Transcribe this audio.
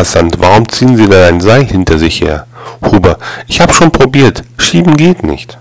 Passant, warum ziehen Sie da ein Seil hinter sich her? Huber, ich hab schon probiert. Schieben geht nicht.